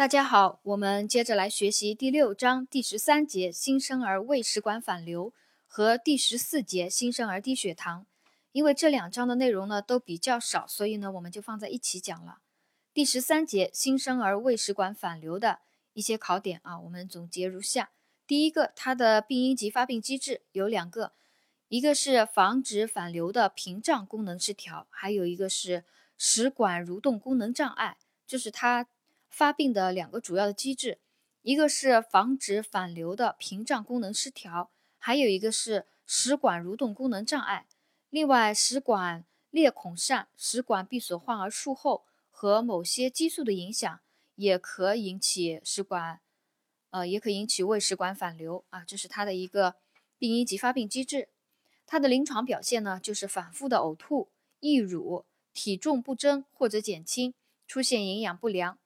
大家好，我们接着来学习第六章第十三节新生儿胃食管反流和第十四节新生儿低血糖。因为这两章的内容呢都比较少，所以呢我们就放在一起讲了。第十三节新生儿胃食管反流的一些考点啊，我们总结如下：第一个，它的病因及发病机制有两个，一个是防止反流的屏障功能失调，还有一个是食管蠕动功能障碍，这是它。发病的两个主要的机制，一个是防止反流的屏障功能失调，还有一个是食管蠕动功能障碍。另外，食管裂孔疝、食管闭锁患儿术后和某些激素的影响，也可引起食管，呃，也可引起胃食管反流啊。这是它的一个病因及发病机制。它的临床表现呢，就是反复的呕吐、溢乳、体重不增或者减轻，出现营养不良。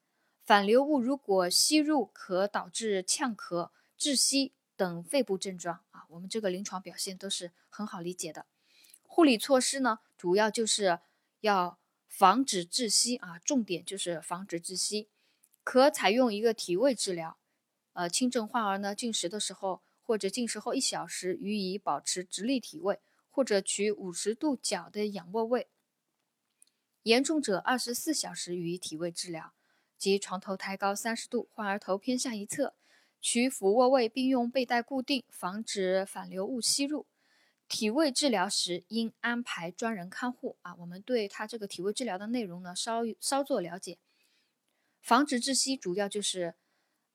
反流物如果吸入，可导致呛咳、窒息等肺部症状啊。我们这个临床表现都是很好理解的。护理措施呢，主要就是要防止窒息啊，重点就是防止窒息。可采用一个体位治疗，呃，轻症患儿呢进食的时候或者进食后一小时予以保持直立体位，或者取五十度角的仰卧位。严重者二十四小时予以体位治疗。即床头抬高三十度，患儿头偏向一侧，取俯卧位，并用背带固定，防止反流物吸入。体位治疗时应安排专人看护。啊，我们对他这个体位治疗的内容呢，稍稍作了解。防止窒息主要就是，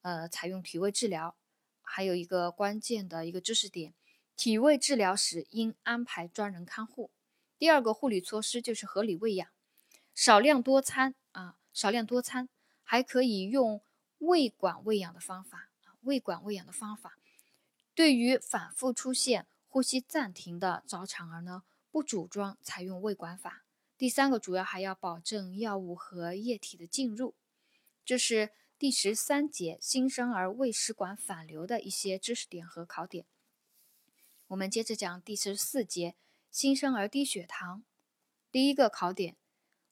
呃，采用体位治疗。还有一个关键的一个知识点，体位治疗时应安排专人看护。第二个护理措施就是合理喂养，少量多餐啊，少量多餐。还可以用胃管喂养的方法啊，胃管喂养的方法，对于反复出现呼吸暂停的早产儿呢，不主张采用胃管法。第三个主要还要保证药物和液体的进入。这是第十三节新生儿胃食管反流的一些知识点和考点。我们接着讲第十四节新生儿低血糖。第一个考点，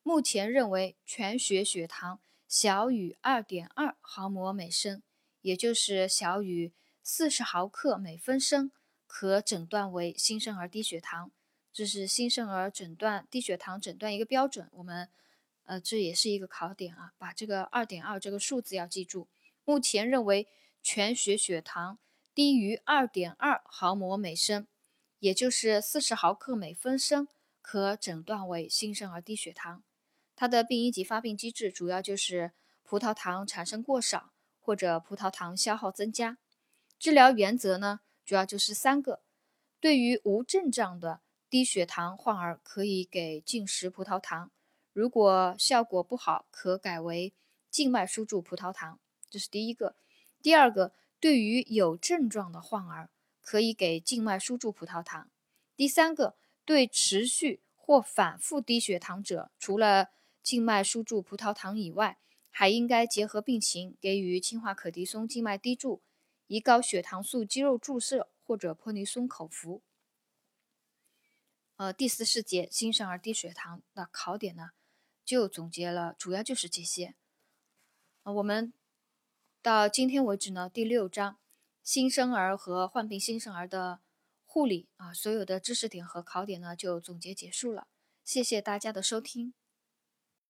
目前认为全血血糖。小于二点二毫摩每升，也就是小于四十毫克每分升，可诊断为新生儿低血糖。这是新生儿诊断低血糖诊断一个标准。我们，呃，这也是一个考点啊，把这个二点二这个数字要记住。目前认为全血血糖低于二点二毫摩每升，也就是四十毫克每分升，可诊断为新生儿低血糖。它的病因及发病机制主要就是葡萄糖产生过少或者葡萄糖消耗增加。治疗原则呢，主要就是三个。对于无症状的低血糖患儿，可以给进食葡萄糖；如果效果不好，可改为静脉输注葡萄糖。这是第一个。第二个，对于有症状的患儿，可以给静脉输注葡萄糖。第三个，对持续或反复低血糖者，除了静脉输注葡萄糖以外，还应该结合病情给予氢化可的松静脉滴注、胰高血糖素肌肉注射或者泼尼松口服。呃，第四十节新生儿低血糖的考点呢，就总结了，主要就是这些。呃，我们到今天为止呢，第六章新生儿和患病新生儿的护理啊，所有的知识点和考点呢，就总结结束了。谢谢大家的收听。